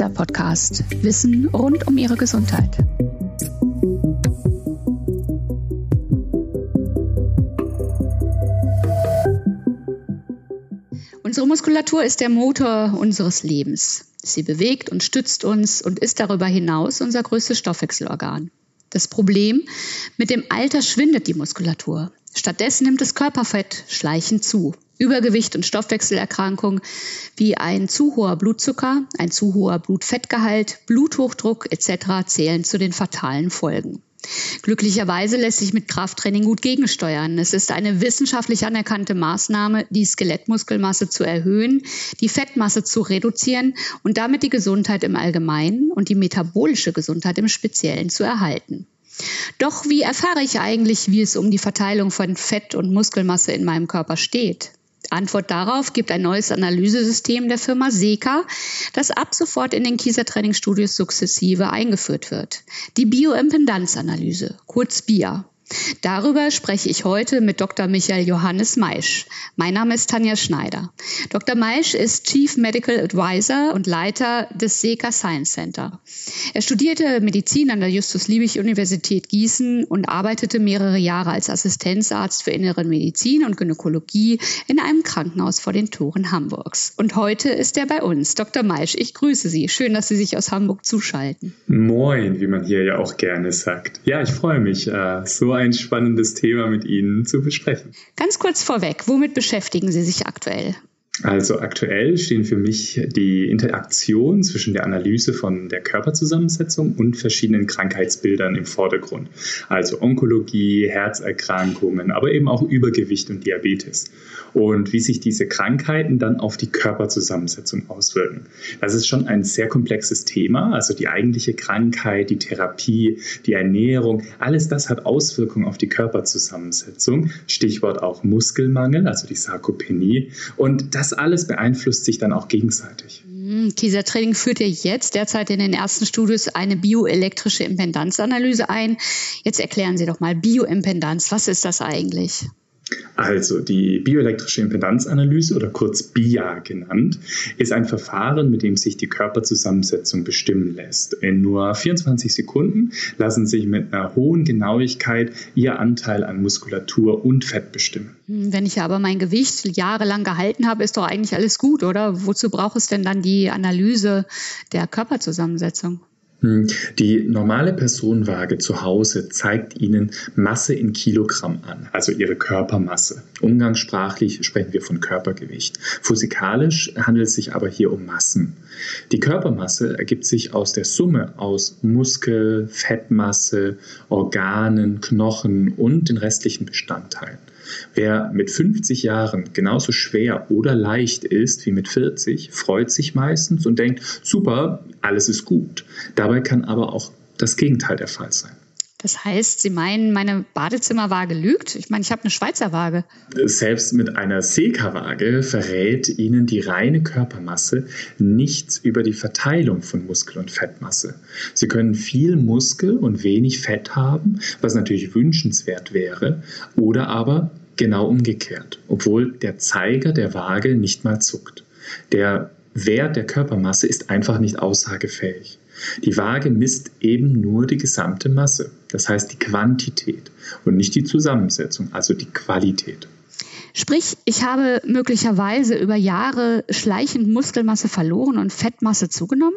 Kieser Podcast. Wissen rund um Ihre Gesundheit. Unsere Muskulatur ist der Motor unseres Lebens. Sie bewegt und stützt uns und ist darüber hinaus unser größtes Stoffwechselorgan. Das Problem, mit dem Alter schwindet die Muskulatur. Stattdessen nimmt das Körperfett schleichend zu. Übergewicht und Stoffwechselerkrankungen wie ein zu hoher Blutzucker, ein zu hoher Blutfettgehalt, Bluthochdruck etc. zählen zu den fatalen Folgen. Glücklicherweise lässt sich mit Krafttraining gut gegensteuern. Es ist eine wissenschaftlich anerkannte Maßnahme, die Skelettmuskelmasse zu erhöhen, die Fettmasse zu reduzieren und damit die Gesundheit im Allgemeinen und die metabolische Gesundheit im Speziellen zu erhalten. Doch wie erfahre ich eigentlich, wie es um die Verteilung von Fett und Muskelmasse in meinem Körper steht? Antwort darauf gibt ein neues Analysesystem der Firma Seca, das ab sofort in den Kieser Trainingsstudios sukzessive eingeführt wird. Die Bioimpedanzanalyse, kurz BIA. Darüber spreche ich heute mit Dr. Michael Johannes Meisch. Mein Name ist Tanja Schneider. Dr. Meisch ist Chief Medical Advisor und Leiter des SECA Science Center. Er studierte Medizin an der Justus-Liebig-Universität Gießen und arbeitete mehrere Jahre als Assistenzarzt für Innere Medizin und Gynäkologie in einem Krankenhaus vor den Toren Hamburgs. Und heute ist er bei uns. Dr. Meisch, ich grüße Sie. Schön, dass Sie sich aus Hamburg zuschalten. Moin, wie man hier ja auch gerne sagt. Ja, ich freue mich. Äh, so ein spannendes Thema mit Ihnen zu besprechen. Ganz kurz vorweg, womit beschäftigen Sie sich aktuell? Also aktuell stehen für mich die Interaktion zwischen der Analyse von der Körperzusammensetzung und verschiedenen Krankheitsbildern im Vordergrund. Also Onkologie, Herzerkrankungen, aber eben auch Übergewicht und Diabetes. Und wie sich diese Krankheiten dann auf die Körperzusammensetzung auswirken. Das ist schon ein sehr komplexes Thema. Also die eigentliche Krankheit, die Therapie, die Ernährung, alles das hat Auswirkungen auf die Körperzusammensetzung. Stichwort auch Muskelmangel, also die Sarkopenie. Und das alles beeinflusst sich dann auch gegenseitig. Dieser hm, Training führt ja jetzt derzeit in den ersten Studios eine bioelektrische Impedanzanalyse ein. Jetzt erklären Sie doch mal Bioimpedanz. Was ist das eigentlich? Also die bioelektrische Impedanzanalyse oder kurz BIA genannt, ist ein Verfahren, mit dem sich die Körperzusammensetzung bestimmen lässt. In nur 24 Sekunden lassen sich mit einer hohen Genauigkeit ihr Anteil an Muskulatur und Fett bestimmen. Hm, wenn ich aber mein Gewicht jahrelang gehalten habe, ist doch eigentlich alles gut, oder? Wozu braucht es denn dann die Analyse der Körperzusammensetzung? Hm, die normale Personenwaage zu Hause zeigt Ihnen Masse in Kilogramm an, also Ihre Körpermasse. Umgangssprachlich sprechen wir von Körpergewicht. Physikalisch handelt es sich aber hier um Massen. Die Körpermasse ergibt sich aus der Summe aus Muskel, Fettmasse, Organen, Knochen und den restlichen Bestandteilen. Wer mit 50 Jahren genauso schwer oder leicht ist wie mit 40, freut sich meistens und denkt, super, alles ist gut. Dabei kann aber auch das Gegenteil der Fall sein. Das heißt, Sie meinen, meine Badezimmerwaage lügt? Ich meine, ich habe eine Schweizer Waage. Selbst mit einer Seka-Waage verrät Ihnen die reine Körpermasse nichts über die Verteilung von Muskel- und Fettmasse. Sie können viel Muskel und wenig Fett haben, was natürlich wünschenswert wäre, oder aber genau umgekehrt, obwohl der Zeiger der Waage nicht mal zuckt. Der Wert der Körpermasse ist einfach nicht aussagefähig. Die Waage misst eben nur die gesamte Masse, das heißt die Quantität und nicht die Zusammensetzung, also die Qualität. Sprich, ich habe möglicherweise über Jahre schleichend Muskelmasse verloren und Fettmasse zugenommen?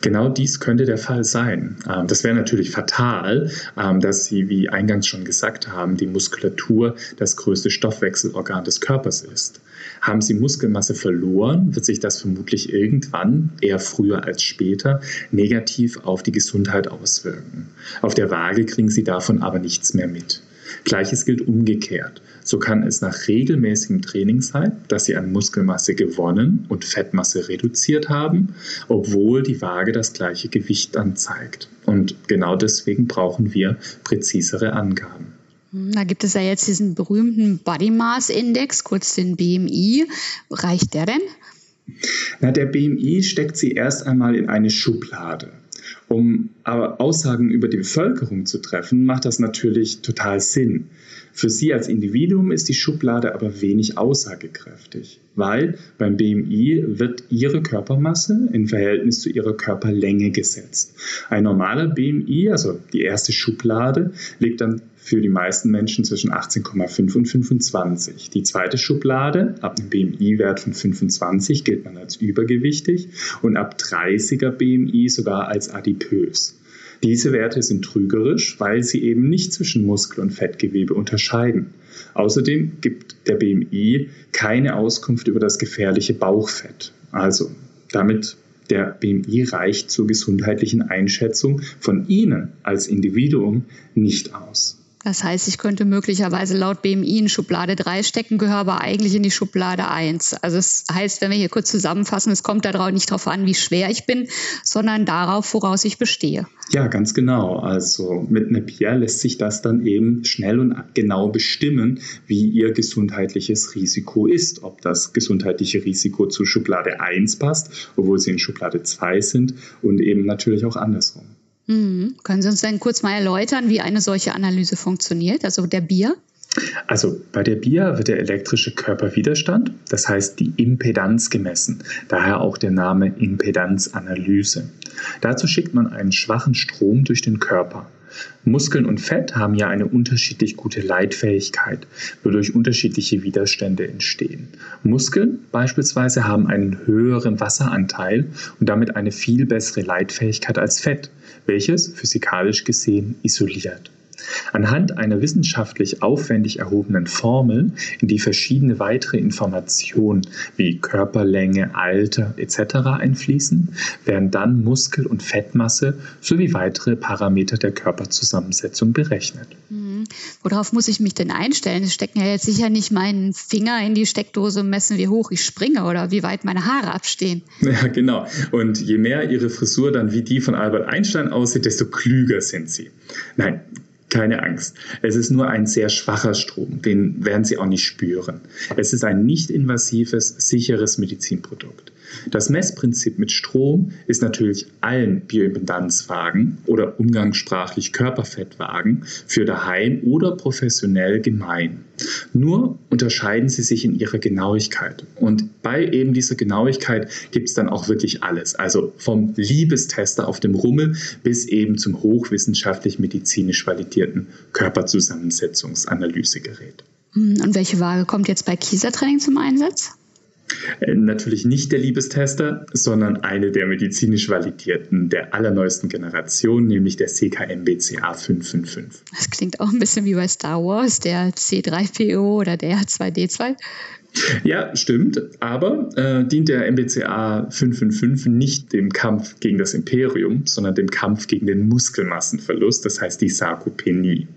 Genau dies könnte der Fall sein. Ähm, das wäre natürlich fatal, ähm, dass Sie, wie eingangs schon gesagt haben, die Muskulatur das größte Stoffwechselorgan des Körpers ist. Haben Sie Muskelmasse verloren, wird sich das vermutlich irgendwann, eher früher als später, negativ auf die Gesundheit auswirken. Auf der Waage kriegen Sie davon aber nichts mehr mit. Gleiches gilt umgekehrt. So kann es nach regelmäßigem Training sein, dass Sie an Muskelmasse gewonnen und Fettmasse reduziert haben, obwohl die Waage das gleiche Gewicht anzeigt. Und genau deswegen brauchen wir präzisere Angaben. Da gibt es ja jetzt diesen berühmten Body Mass Index, kurz den BMI. Reicht der denn? Na, der BMI steckt sie erst einmal in eine Schublade. Um aber Aussagen über die Bevölkerung zu treffen, macht das natürlich total Sinn. Für Sie als Individuum ist die Schublade aber wenig aussagekräftig, weil beim BMI wird Ihre Körpermasse in Verhältnis zu Ihrer Körperlänge gesetzt. Ein normaler BMI, also die erste Schublade, liegt dann für die meisten Menschen zwischen 18,5 und 25. Die zweite Schublade, ab einem BMI-Wert von 25 gilt man als übergewichtig und ab 30er BMI sogar als adipös. Diese Werte sind trügerisch, weil sie eben nicht zwischen Muskel- und Fettgewebe unterscheiden. Außerdem gibt der BMI keine Auskunft über das gefährliche Bauchfett. Also damit der BMI reicht zur gesundheitlichen Einschätzung von Ihnen als Individuum nicht aus. Das heißt, ich könnte möglicherweise laut BMI in Schublade 3 stecken, gehöre aber eigentlich in die Schublade 1. Also es das heißt, wenn wir hier kurz zusammenfassen, es kommt darauf nicht darauf an, wie schwer ich bin, sondern darauf, woraus ich bestehe. Ja, ganz genau. Also mit einer BIA lässt sich das dann eben schnell und genau bestimmen, wie ihr gesundheitliches Risiko ist. Ob das gesundheitliche Risiko zu Schublade 1 passt, obwohl sie in Schublade 2 sind und eben natürlich auch andersrum. Mhm. Können Sie uns dann kurz mal erläutern, wie eine solche Analyse funktioniert, also der Bier? Also bei der BIA wird der elektrische Körperwiderstand, das heißt die Impedanz gemessen, daher auch der Name Impedanzanalyse. Dazu schickt man einen schwachen Strom durch den Körper. Muskeln und Fett haben ja eine unterschiedlich gute Leitfähigkeit, wodurch unterschiedliche Widerstände entstehen. Muskeln beispielsweise haben einen höheren Wasseranteil und damit eine viel bessere Leitfähigkeit als Fett, welches physikalisch gesehen isoliert. Anhand einer wissenschaftlich aufwendig erhobenen Formel, in die verschiedene weitere Informationen wie Körperlänge, Alter etc. einfließen, werden dann Muskel- und Fettmasse sowie weitere Parameter der Körperzusammensetzung berechnet. Mhm. Worauf muss ich mich denn einstellen? Es stecken ja jetzt sicher nicht meinen Finger in die Steckdose und messen, wie hoch ich springe oder wie weit meine Haare abstehen. Ja, genau. Und je mehr Ihre Frisur dann wie die von Albert Einstein aussieht, desto klüger sind Sie. Nein, keine Angst. Es ist nur ein sehr schwacher Strom, den werden Sie auch nicht spüren. Es ist ein nicht invasives, sicheres Medizinprodukt. Das Messprinzip mit Strom ist natürlich allen Bioimpedanzwagen oder umgangssprachlich Körperfettwagen für daheim oder professionell gemein. Nur unterscheiden sie sich in ihrer Genauigkeit. Und bei eben dieser Genauigkeit gibt es dann auch wirklich alles. Also vom Liebestester auf dem Rummel bis eben zum hochwissenschaftlich medizinisch validierten Körperzusammensetzungsanalysegerät. Hm, und welche Waage kommt jetzt bei Kiesertraining zum Einsatz? Äh, natürlich nicht der Liebestester, sondern eine der medizinisch validierten, der allerneuesten Generation, nämlich der CKM-BCA 555. Das klingt auch ein bisschen wie bei Star Wars, der C3PO oder der R2D2. Ja, stimmt. Aber äh, dient der MBCA 555 nicht dem Kampf gegen das Imperium, sondern dem Kampf gegen den Muskelmassenverlust, das heißt die Sarkopenie.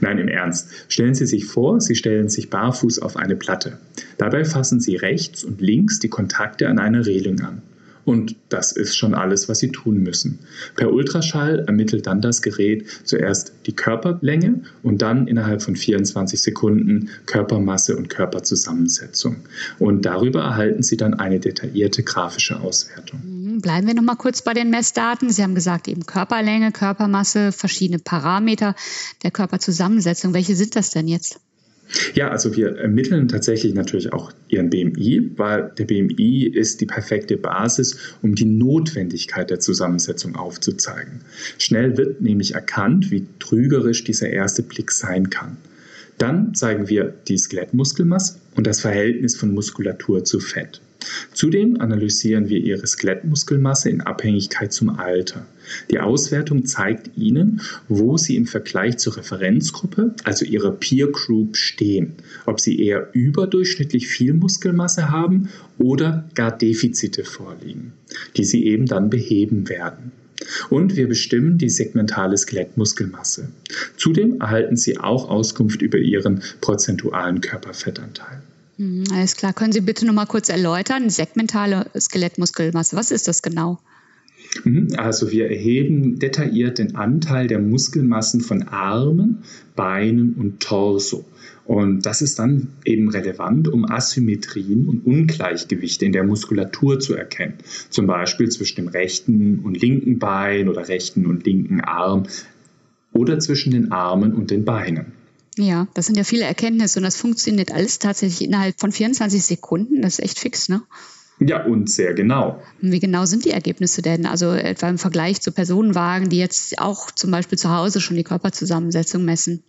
Nein, im Ernst. Stellen Sie sich vor, Sie stellen sich barfuß auf eine Platte. Dabei fassen Sie rechts und links die Kontakte an einer Reling an. Und das ist schon alles, was Sie tun müssen. Per Ultraschall ermittelt dann das Gerät zuerst die Körperlänge und dann innerhalb von 24 Sekunden Körpermasse und Körperzusammensetzung. Und darüber erhalten Sie dann eine detaillierte grafische Auswertung. Mhm, bleiben wir noch mal kurz bei den Messdaten. Sie haben gesagt, eben Körperlänge, Körpermasse, verschiedene Parameter der Körperzusammensetzung. Welche sind das denn jetzt? Ja, also wir ermitteln tatsächlich natürlich auch Ihren BMI, weil der BMI ist die perfekte Basis, um die Notwendigkeit der Zusammensetzung aufzuzeigen. Schnell wird nämlich erkannt, wie trügerisch dieser erste Blick sein kann. Dann zeigen wir die Skelettmuskelmasse und das Verhältnis von Muskulatur zu Fett. Zudem analysieren wir ihre Skelettmuskelmasse in Abhängigkeit zum Alter. Die Auswertung zeigt Ihnen, wo Sie im Vergleich zur Referenzgruppe, also Ihrer Peer Group, stehen. Ob Sie eher überdurchschnittlich viel Muskelmasse haben oder gar Defizite vorliegen, die Sie eben dann beheben werden. Und wir bestimmen die segmentale Skelettmuskelmasse. Zudem erhalten Sie auch Auskunft über Ihren prozentualen Körperfettanteil. Mhm, alles klar. Können Sie bitte noch mal kurz erläutern? Segmentale Skelettmuskelmasse, was ist das genau? Mhm, also wir erheben detailliert den Anteil der Muskelmassen von Armen, Beinen und Torso. Und das ist dann eben relevant, um Asymmetrien und Ungleichgewichte in der Muskulatur zu erkennen. Zum Beispiel zwischen dem rechten und linken Bein oder rechten und linken Arm oder zwischen den Armen und den Beinen. Ja, das sind ja viele Erkenntnisse und das funktioniert alles tatsächlich innerhalb von 24 Sekunden. Das ist echt fix, ne? Ja, und sehr genau. Wie genau sind die Ergebnisse denn? Also etwa im Vergleich zu Personenwagen, die jetzt auch zum Beispiel zu Hause schon die Körperzusammensetzung messen?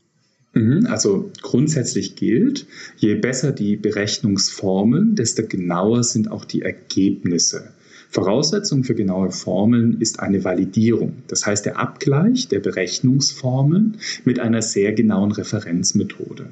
Mhm, also grundsätzlich gilt, je besser die Berechnungsformeln, desto genauer sind auch die Ergebnisse. Voraussetzung für genaue Formeln ist eine Validierung, das heißt der Abgleich der Berechnungsformeln mit einer sehr genauen Referenzmethode.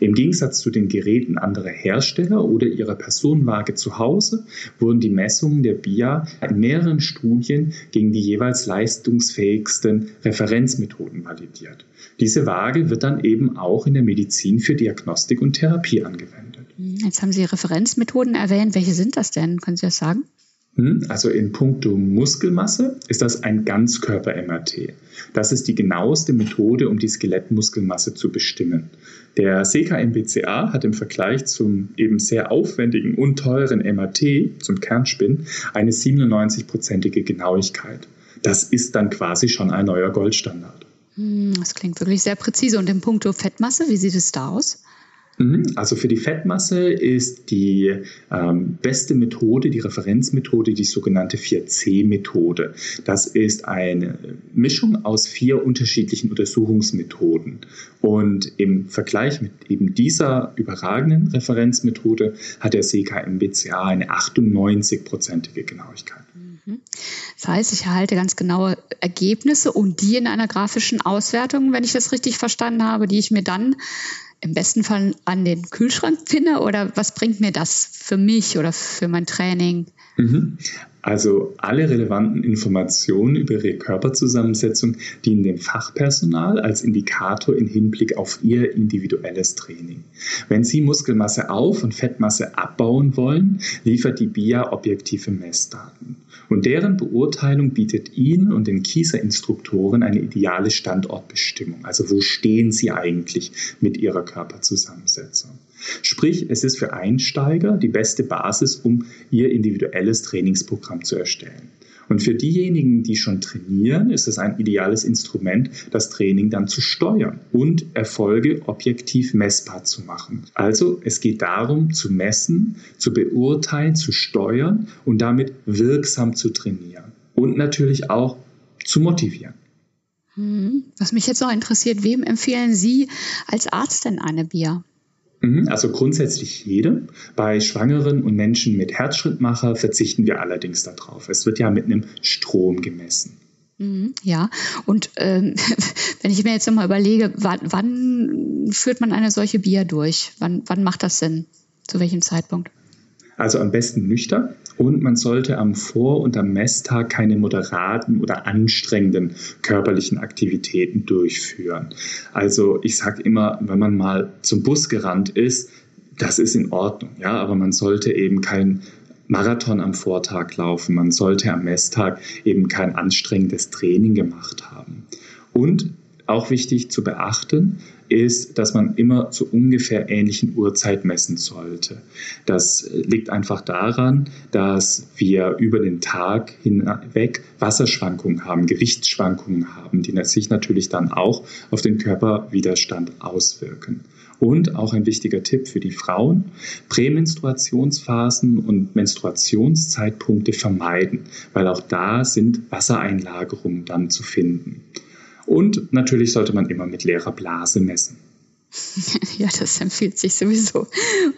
Im Gegensatz zu den Geräten anderer Hersteller oder ihrer Personenwaage zu Hause wurden die Messungen der BIA in mehreren Studien gegen die jeweils leistungsfähigsten Referenzmethoden validiert. Diese Waage wird dann eben auch in der Medizin für Diagnostik und Therapie angewendet. Jetzt haben Sie Referenzmethoden erwähnt. Welche sind das denn? Können Sie das sagen? Hm? Also in puncto Muskelmasse ist das ein Ganzkörper-MRT. Das ist die genaueste Methode, um die Skelettmuskelmasse zu bestimmen. Der CKMBCA hat im Vergleich zum eben sehr aufwendigen und teuren MRT, zum Kernspin, eine 97-prozentige Genauigkeit. Das ist dann quasi schon ein neuer Goldstandard. Hm, das klingt wirklich sehr präzise. Und in puncto Fettmasse, wie sieht es da aus? Mhm. Also für die Fettmasse ist die ähm, beste Methode, die Referenzmethode, die sogenannte 4C-Methode. Das ist eine Mischung aus vier unterschiedlichen Untersuchungsmethoden. Und im Vergleich mit eben dieser überragenden Referenzmethode hat der CKMBCA eine 98-prozentige Genauigkeit. Mhm. Das heißt, ich erhalte ganz genaue Ergebnisse und die in einer grafischen Auswertung, wenn ich das richtig verstanden habe, die ich mir dann im besten Fall an den Kühlschrank pinne oder was bringt mir das für mich oder für mein Training? Mhm. Also alle relevanten Informationen über Ihre Körperzusammensetzung dienen dem Fachpersonal als Indikator im Hinblick auf Ihr individuelles Training. Wenn Sie Muskelmasse auf und Fettmasse abbauen wollen, liefert die BIA objektive Messdaten. Und deren Beurteilung bietet Ihnen und den Kieser-Instruktoren eine ideale Standortbestimmung. Also wo stehen Sie eigentlich mit Ihrer Körperzusammensetzung? Sprich, es ist für Einsteiger die beste Basis, um ihr individuelles Trainingsprogramm zu erstellen. Und für diejenigen, die schon trainieren, ist es ein ideales Instrument, das Training dann zu steuern und Erfolge objektiv messbar zu machen. Also es geht darum, zu messen, zu beurteilen, zu steuern und damit wirksam zu trainieren. Und natürlich auch zu motivieren. Hm. Was mich jetzt noch interessiert, wem empfehlen Sie als Arzt denn eine Bier? Mhm, also grundsätzlich jedem. Bei Schwangeren und Menschen mit Herzschrittmacher verzichten wir allerdings darauf. Es wird ja mit einem Strom gemessen. Mhm, ja, und ähm, wenn ich mir jetzt nochmal überlege, wann, wann, führt man eine solche Bier durch? Wann, wann macht das Sinn? Zu welchem Zeitpunkt? Also am besten nüchtern und man sollte am Vor- und am Messtag keine moderaten oder anstrengenden körperlichen Aktivitäten durchführen. Also ich sage immer, wenn man mal zum Bus gerannt ist, das ist in Ordnung, ja, aber man sollte eben kein Marathon am Vortag laufen, man sollte am Messtag eben kein anstrengendes Training gemacht haben. Und auch wichtig zu beachten ist, dass man immer zu ungefähr ähnlichen Uhrzeit messen sollte. Das liegt einfach daran, dass wir über den Tag hinweg Wasserschwankungen haben, Gewichtsschwankungen haben, die sich natürlich dann auch auf den Körperwiderstand auswirken. Und auch ein wichtiger Tipp für die Frauen, Prämenstruationsphasen und Menstruationszeitpunkte vermeiden, weil auch da sind Wassereinlagerungen dann zu finden. Und natürlich sollte man immer mit leerer Blase messen. Ja, das empfiehlt sich sowieso.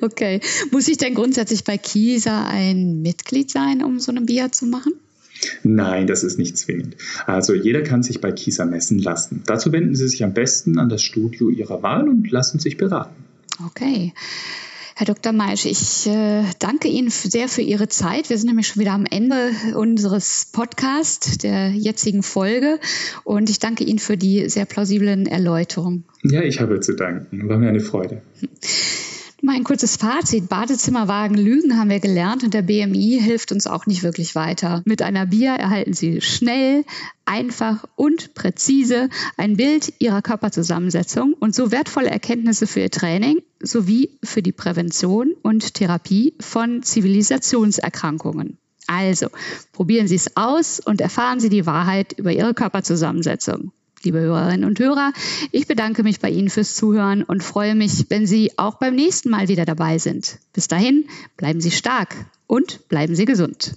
Okay. Muss ich denn grundsätzlich bei Kieser ein Mitglied sein, um so eine BIA zu machen? Nein, das ist nicht zwingend. Also jeder kann sich bei Kieser messen lassen. Dazu wenden Sie sich am besten an das Studio Ihrer Wahl und lassen sich beraten. Okay. Herr Dr. Meisch, ich äh, danke Ihnen sehr für Ihre Zeit. Wir sind nämlich schon wieder am Ende unseres Podcasts, der jetzigen Folge. Und ich danke Ihnen für die sehr plausiblen Erläuterungen. Ja, ich habe zu danken. War mir eine Freude. Mein kurzes Fazit. Badezimmerwagen lügen haben wir gelernt und der BMI hilft uns auch nicht wirklich weiter. Mit einer Bier erhalten Sie schnell, einfach und präzise ein Bild Ihrer Körperzusammensetzung und so wertvolle Erkenntnisse für Ihr Training sowie für die Prävention und Therapie von Zivilisationserkrankungen. Also, probieren Sie es aus und erfahren Sie die Wahrheit über Ihre Körperzusammensetzung liebe Hörerinnen und Hörer. Ich bedanke mich bei Ihnen fürs Zuhören und freue mich, wenn Sie auch beim nächsten Mal wieder dabei sind. Bis dahin, bleiben Sie stark und bleiben Sie gesund.